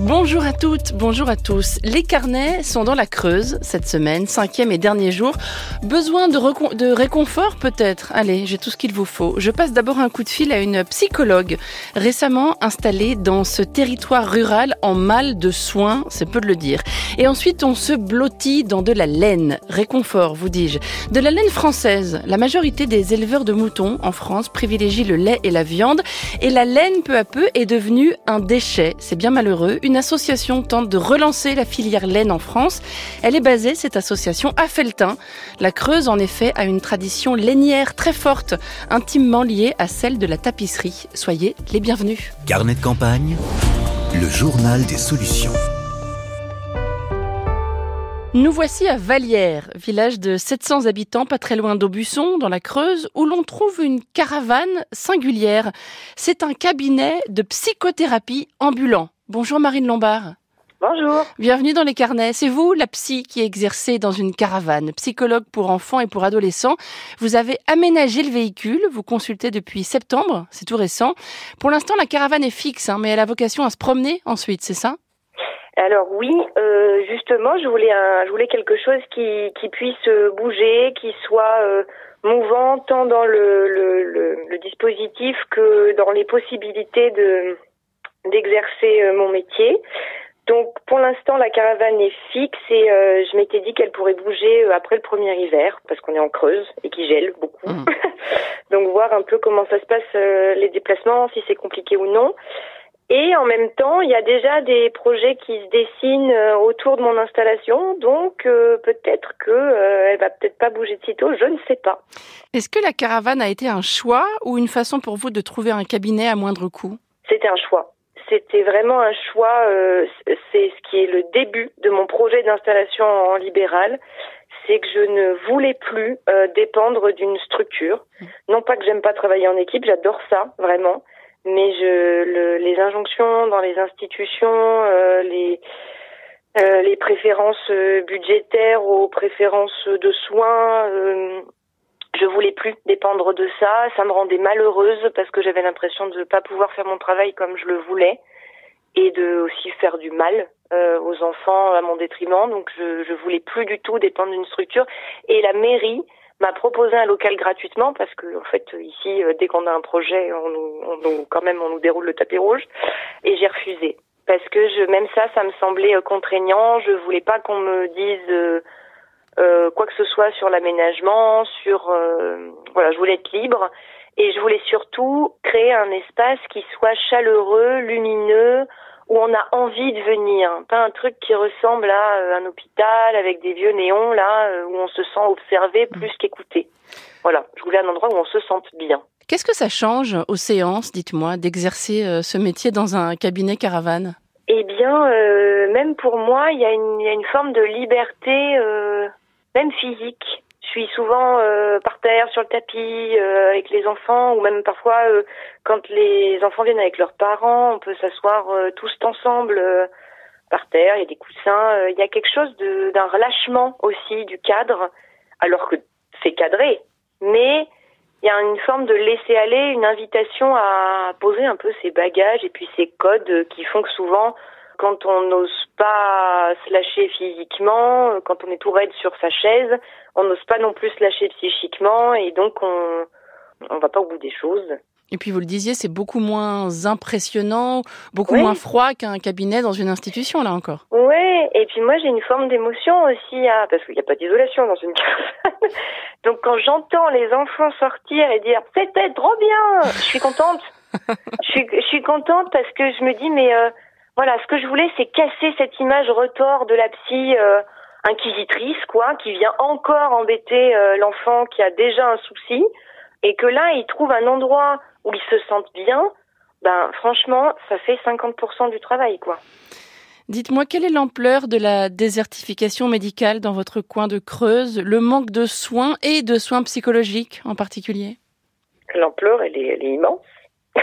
Bonjour à toutes, bonjour à tous. Les carnets sont dans la Creuse cette semaine, cinquième et dernier jour. Besoin de, réconfort peut-être? Allez, j'ai tout ce qu'il vous faut. Je passe d'abord un coup de fil à une psychologue récemment installée dans ce territoire rural en mal de soins, c'est peu de le dire. Et ensuite, on se blottit dans de la laine. Réconfort, vous dis-je. De la laine française. La majorité des éleveurs de moutons en France privilégient le lait et la viande. Et la laine, peu à peu, est devenue un déchet. C'est bien malheureux une association tente de relancer la filière laine en France. Elle est basée, cette association, à Feltin. La Creuse, en effet, a une tradition lainière très forte, intimement liée à celle de la tapisserie. Soyez les bienvenus. Carnet de campagne, le journal des solutions. Nous voici à Vallière, village de 700 habitants, pas très loin d'Aubusson, dans la Creuse, où l'on trouve une caravane singulière. C'est un cabinet de psychothérapie ambulant. Bonjour Marine Lombard. Bonjour. Bienvenue dans les carnets. C'est vous, la psy, qui exercez dans une caravane, psychologue pour enfants et pour adolescents. Vous avez aménagé le véhicule, vous consultez depuis septembre, c'est tout récent. Pour l'instant, la caravane est fixe, hein, mais elle a vocation à se promener ensuite, c'est ça? Alors oui, euh, justement, je voulais un, je voulais quelque chose qui, qui puisse bouger, qui soit euh, mouvant tant dans le, le, le, le, dispositif que dans les possibilités de d'exercer euh, mon métier. Donc pour l'instant la caravane est fixe et euh, je m'étais dit qu'elle pourrait bouger euh, après le premier hiver parce qu'on est en Creuse et qui gèle beaucoup. Mmh. Donc voir un peu comment ça se passe les déplacements, si c'est compliqué ou non. Et en même temps, il y a déjà des projets qui se dessinent autour de mon installation, donc peut-être que elle va peut-être pas bouger de sitôt, je ne sais pas. Est-ce que la caravane a été un choix ou une façon pour vous de trouver un cabinet à moindre coût? C'était un choix c'était vraiment un choix. Euh, c'est ce qui est le début de mon projet d'installation en libéral. C'est que je ne voulais plus euh, dépendre d'une structure. Non pas que j'aime pas travailler en équipe, j'adore ça vraiment. Mais je, le, les injonctions dans les institutions, euh, les les préférences budgétaires aux préférences de soins, je voulais plus dépendre de ça. Ça me rendait malheureuse parce que j'avais l'impression de ne pas pouvoir faire mon travail comme je le voulais et de aussi faire du mal euh, aux enfants à mon détriment. Donc je, je voulais plus du tout dépendre d'une structure. Et la mairie m'a proposé un local gratuitement parce que en fait ici euh, dès qu'on a un projet on nous, on quand même on nous déroule le tapis rouge et j'ai refusé parce que je même ça ça me semblait euh, contraignant je voulais pas qu'on me dise euh, quoi que ce soit sur l'aménagement, sur euh, voilà, je voulais être libre et je voulais surtout créer un espace qui soit chaleureux, lumineux, où on a envie de venir, pas un truc qui ressemble à euh, un hôpital avec des vieux néons là où on se sent observé plus qu'écouté. Voilà, je voulais un endroit où on se sente bien. Qu'est-ce que ça change aux séances, dites-moi, d'exercer ce métier dans un cabinet caravane? Eh bien, euh, même pour moi, il y, a une, y a une forme de liberté euh, même physique. Je suis souvent euh, par terre sur le tapis euh, avec les enfants ou même parfois euh, quand les enfants viennent avec leurs parents, on peut s'asseoir tous ensemble par terre, il y a des coussins, il y a quelque chose d'un relâchement aussi du cadre alors que c'est cadré. Mais il y a une forme de laisser aller, une invitation à poser un peu ses bagages et puis ses codes qui font que souvent quand on n'ose pas se lâcher physiquement, quand on est tout raide sur sa chaise, on n'ose pas non plus se lâcher psychiquement et donc on on va pas au bout des choses. Et puis vous le disiez, c'est beaucoup moins impressionnant, beaucoup moins froid qu'un cabinet dans une institution là encore. Oui, et puis moi j'ai une forme d'émotion aussi à parce qu'il n'y a pas d'isolation dans une caravane. Donc quand j'entends les enfants sortir et dire c'était trop bien, je suis contente. je suis je suis contente parce que je me dis mais euh, voilà, ce que je voulais, c'est casser cette image retort de la psy euh, inquisitrice, quoi, qui vient encore embêter euh, l'enfant qui a déjà un souci, et que là, il trouve un endroit où il se sente bien. Ben, franchement, ça fait 50% du travail, quoi. Dites-moi, quelle est l'ampleur de la désertification médicale dans votre coin de Creuse, le manque de soins et de soins psychologiques en particulier? L'ampleur, elle est, elle est immense.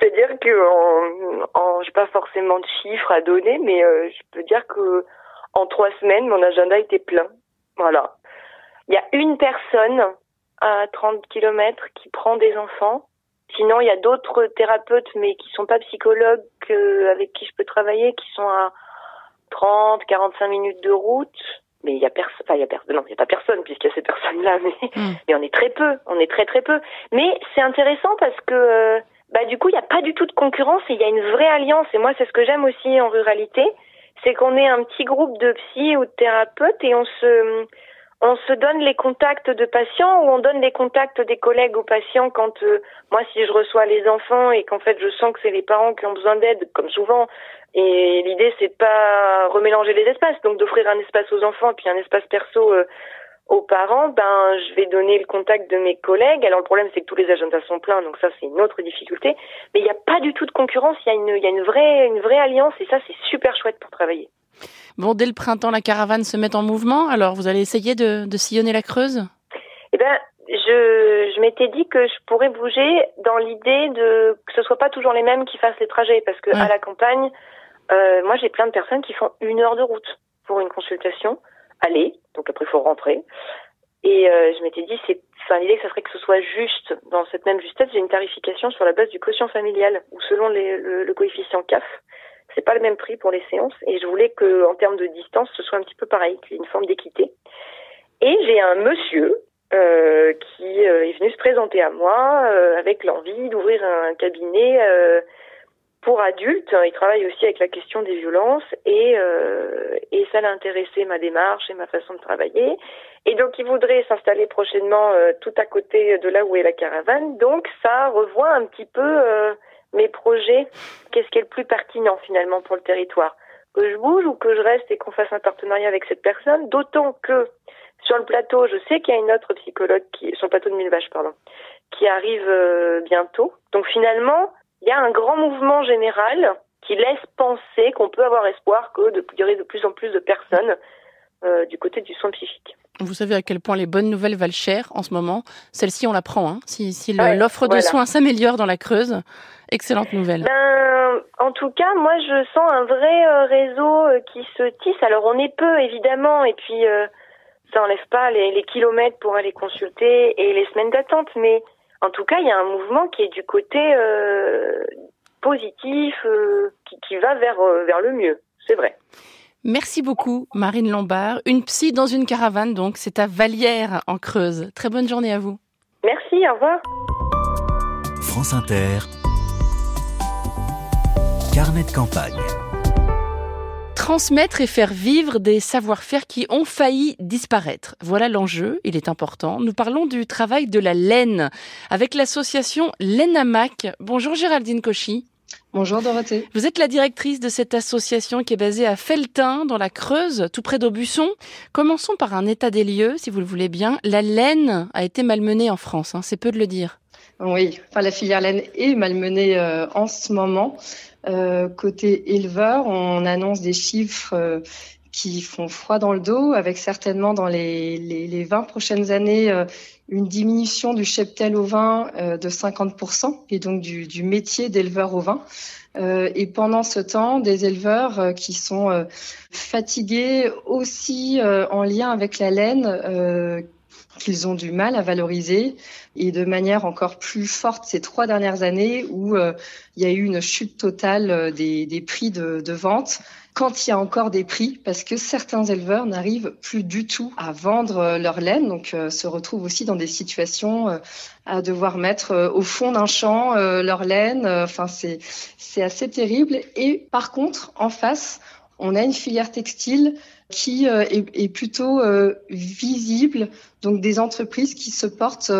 C'est-à-dire que en, j'ai pas forcément de chiffres à donner, mais euh, je peux dire que en trois semaines, mon agenda était plein. Voilà. Il y a une personne à 30 km qui prend des enfants. Sinon, il y a d'autres thérapeutes, mais qui sont pas psychologues, avec qui je peux travailler, qui sont à 30, 45 minutes de route. Mais il y a personne, enfin, il y a personne, non, il y a pas personne puisqu'il y a ces personnes-là, mais, hmm. mais on est très peu, on est très très peu. Mais c'est intéressant parce que, euh, bah, du coup, il n'y a pas du tout de concurrence et il y a une vraie alliance. Et moi, c'est ce que j'aime aussi en ruralité, c'est qu'on est un petit groupe de psy ou de thérapeutes et on se, on se donne les contacts de patients ou on donne les contacts des collègues aux patients quand euh, moi si je reçois les enfants et qu'en fait je sens que c'est les parents qui ont besoin d'aide comme souvent et l'idée c'est de pas remélanger les espaces donc d'offrir un espace aux enfants et puis un espace perso euh, aux parents ben je vais donner le contact de mes collègues. Alors le problème c'est que tous les agendas sont pleins donc ça c'est une autre difficulté. Mais il n'y a pas du tout de concurrence. Il y a une y a une vraie une vraie alliance et ça c'est super chouette pour travailler. Bon, dès le printemps, la caravane se met en mouvement. Alors, vous allez essayer de, de sillonner la Creuse? Eh ben, je, je m'étais dit que je pourrais bouger dans l'idée de que ce soit pas toujours les mêmes qui fassent les trajets, parce que à la campagne, euh, moi j'ai plein de personnes qui font une heure de route pour une consultation, aller, donc après il faut rentrer. Et euh, je m'étais dit, c'est, enfin l'idée que ça serait que ce soit juste dans cette même justesse, j'ai une tarification sur la base du quotient familial ou selon le, coefficient CAF c'est pas le même prix pour les séances et je voulais que en termes de distance ce soit un petit peu pareil, qu'il y ait une forme d'équité. Et j'ai un monsieur euh, qui euh, est venu se présenter à moi avec l'envie d'ouvrir un cabinet pour adultes. Il travaille aussi avec la question des violences et, et ça l'a intéressé ma démarche et ma façon de travailler. Et donc il voudrait s'installer prochainement tout à côté de là où est la caravane. Donc ça revoit un petit peu mes projets, qu'est-ce qui est le plus pertinent finalement pour le territoire? Que je bouge ou que je reste et qu'on fasse un partenariat avec cette personne? D'autant que sur le plateau, je sais qu'il y a une autre psychologue qui, sur plateau de Mille Vaches, pardon, qui arrive euh, bientôt. Donc finalement, il y a un grand mouvement général qui laisse penser qu'on peut avoir espoir de, y aurait de plus en plus de personnes euh, du côté du soin psychique. Vous savez à quel point les bonnes nouvelles valent cher en ce moment. Celle-ci, on la prend. Hein. Si, si l'offre de soins s'améliore dans la Creuse, excellente nouvelle. Ben, en tout cas, moi, je sens un vrai euh, réseau euh, qui se tisse. Alors, on est peu, évidemment, et puis euh, ça enlève pas les, les, kilomètres pour aller consulter et les semaines d'attente, mais en tout cas, il y a un mouvement qui est du côté positif, qui, qui, va vers vers le mieux. C'est vrai. Merci beaucoup, Marine Lombard. Une psy dans une caravane, donc, c'est à Vallière, en Creuse. Très bonne journée à vous. Merci, au revoir. France Inter. Carnet de campagne. Transmettre et faire vivre des savoir-faire qui ont failli disparaître. Voilà l'enjeu, il est important. Nous parlons du travail de la laine avec l'association Lainamac. Bonjour Géraldine Cauchy. Bonjour Dorothée. Vous êtes la directrice de cette association qui est basée à Feltin, dans la Creuse, tout près d'Aubusson. Commençons par un état des lieux, si vous le voulez bien. La laine a été malmenée en France, hein, c'est peu de le dire. Oui, enfin la filière laine est malmenée euh, en ce moment. Euh, côté éleveur, on annonce des chiffres euh, qui font froid dans le dos, avec certainement dans les, les, les 20 prochaines années euh, une diminution du cheptel au vin euh, de 50% et donc du, du métier d'éleveur au vin. Euh, et pendant ce temps, des éleveurs euh, qui sont euh, fatigués aussi en lien avec la laine qu'ils ont du mal à valoriser et de manière encore plus forte ces trois dernières années où il y a eu une chute totale des, des prix de, vente quand il y a encore des prix, parce que certains éleveurs n'arrivent plus du tout à vendre euh, leur laine, donc euh, se retrouvent aussi dans des situations euh, à devoir mettre au fond d'un champ leur laine. Enfin, c'est c'est assez terrible. Et par contre, en face, on a une filière textile qui est, est, plutôt visible, donc des entreprises qui se portent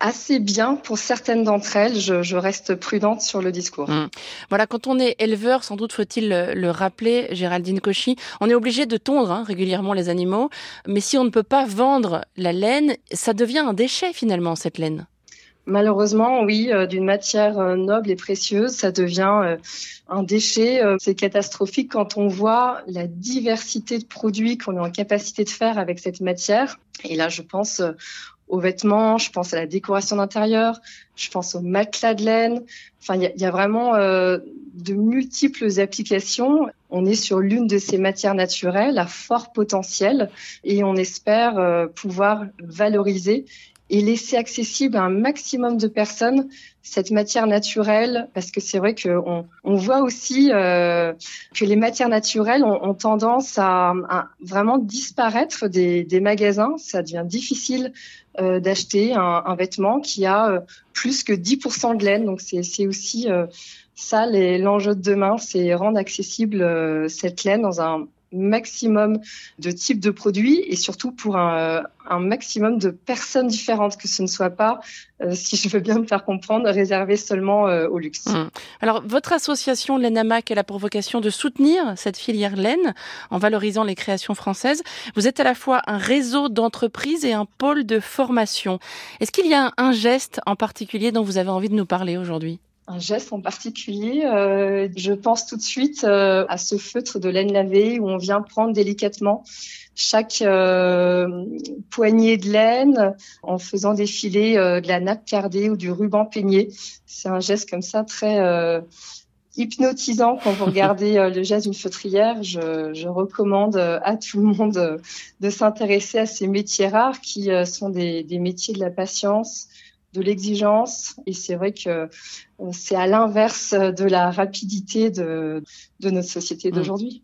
assez bien pour certaines d'entre elles. Je, je, reste prudente sur le discours. Mmh. Voilà, quand on est éleveur, sans doute faut-il le, rappeler, Géraldine Cauchy, on est obligé de tondre hein, régulièrement les animaux, mais si on ne peut pas vendre la laine, ça devient un déchet finalement, cette laine. Malheureusement, oui, euh, d'une matière euh, noble et précieuse, ça devient euh, un déchet. c'est catastrophique quand on voit la diversité de produits qu'on est en capacité de faire avec cette matière. Et là, je pense aux vêtements, je pense à la décoration d'intérieur, je pense aux matelas de laine. Enfin, il y, a vraiment de multiples applications. On est sur l'une de ces matières naturelles à fort potentiel et on espère pouvoir valoriser et laisser accessible à un maximum de personnes cette matière naturelle, parce que c'est vrai qu'on on voit aussi euh, que les matières naturelles ont, tendance à, vraiment disparaître des, magasins. Ça devient difficile euh, d'acheter un, vêtement qui a euh, plus que 10% de laine. Donc c'est aussi ça l'enjeu de demain, c'est rendre accessible cette laine dans un maximum de types de produits et surtout pour un, un maximum de personnes différentes, que ce ne soit pas, euh, si je veux bien me faire comprendre, réservé seulement euh, au luxe. Mmh. Alors, votre association Lenamac a pour vocation de soutenir cette filière laine en valorisant les créations françaises. Vous êtes à la fois un réseau d'entreprises et un pôle de formation. Est-ce qu'il y a un geste en particulier dont vous avez envie de nous parler aujourd'hui? Un geste en particulier. Euh, je pense tout de suite euh, à ce feutre de laine lavée où on vient prendre délicatement chaque euh, poignée de laine en faisant défiler euh, de la nappe cardée ou du ruban peigné. C'est un geste comme ça très euh, hypnotisant quand vous regardez le geste d'une feutrière. Je, je, recommande à tout le monde de s'intéresser à ces métiers rares qui sont des, des métiers de la patience, de l'exigence. Et c'est vrai que euh, c'est à l'inverse de la rapidité de, de notre société mmh. d'aujourd'hui.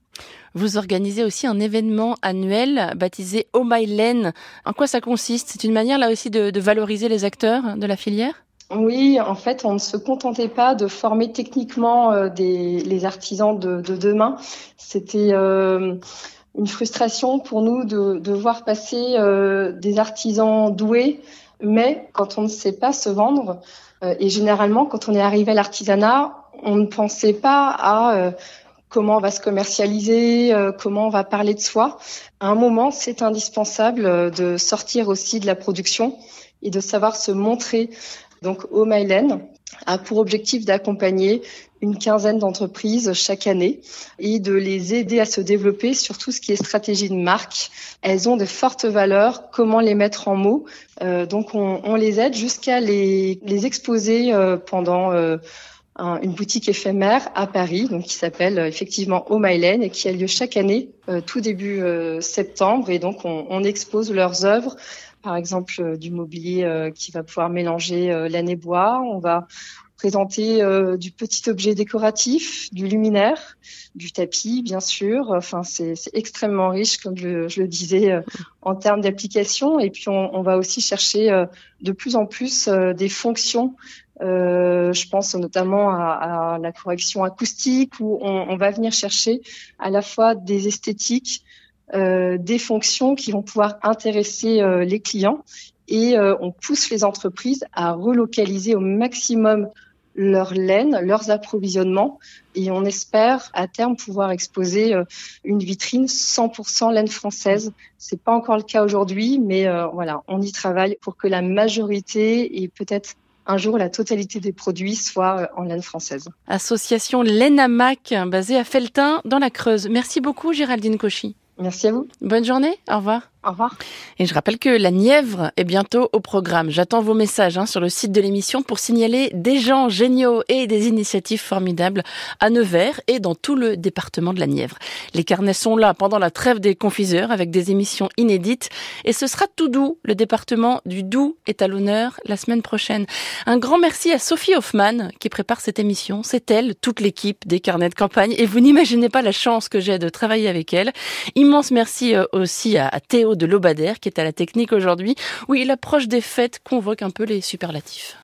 Vous organisez aussi un événement annuel baptisé Oh My Lane. En quoi ça consiste? C'est une manière là aussi de, de valoriser les acteurs de la filière? Oui, en fait, on ne se contentait pas de former techniquement euh, des, les artisans de, de demain. C'était euh, une frustration pour nous de, de voir passer euh, des artisans doués mais quand on ne sait pas se vendre, euh, et généralement quand on est arrivé à l'artisanat, on ne pensait pas à euh, comment on va se commercialiser, euh, comment on va parler de soi. À un moment, c'est indispensable de sortir aussi de la production et de savoir se montrer. Donc, Mylen a pour objectif d'accompagner une quinzaine d'entreprises chaque année et de les aider à se développer sur tout ce qui est stratégie de marque. Elles ont de fortes valeurs, comment les mettre en mots. Euh, donc on, on, les aide jusqu'à les, les exposer euh, pendant euh, un, une boutique éphémère à Paris, donc qui s'appelle effectivement Oh Mylène et qui a lieu chaque année euh, tout début euh, septembre. Et donc on, on expose leurs œuvres par exemple du mobilier qui va pouvoir mélanger laine et bois. On va présenter euh, du petit objet décoratif, du luminaire, du tapis, bien sûr. Enfin, c'est extrêmement riche, comme je, le disais, euh, en termes d'application. Et puis, on, on, va aussi chercher euh, de plus en plus euh, des fonctions. je pense notamment à, à, la correction acoustique, où on, on, va venir chercher à la fois des esthétiques, des fonctions qui vont pouvoir intéresser les clients et euh, on pousse les entreprises à relocaliser au maximum leur laine, leurs approvisionnements, et on espère à terme pouvoir exposer euh, une vitrine 100% laine française. C'est pas encore le cas aujourd'hui, mais euh, voilà, on y travaille pour que la majorité et peut-être un jour la totalité des produits soient euh, en laine française. Association Laine basée à Feltin dans la Creuse. Merci beaucoup Géraldine Cauchy. Merci à vous. Bonne journée. Au revoir. Au revoir. Et je rappelle que la Nièvre est bientôt au programme. J'attends vos messages hein, sur le site de l'émission pour signaler des gens géniaux et des initiatives formidables à Nevers et dans tout le département de la Nièvre. Les carnets sont là pendant la trêve des confiseurs avec des émissions inédites et ce sera tout doux. Le département du Doubs est à l'honneur la semaine prochaine. Un grand merci à Sophie Hoffman qui prépare cette émission. C'est elle, toute l'équipe des carnets de campagne et vous n'imaginez pas la chance que j'ai de travailler avec elle. Immense merci euh, aussi à Théo de Lobadère qui est à la technique aujourd'hui. Oui, l'approche des fêtes convoque un peu les superlatifs.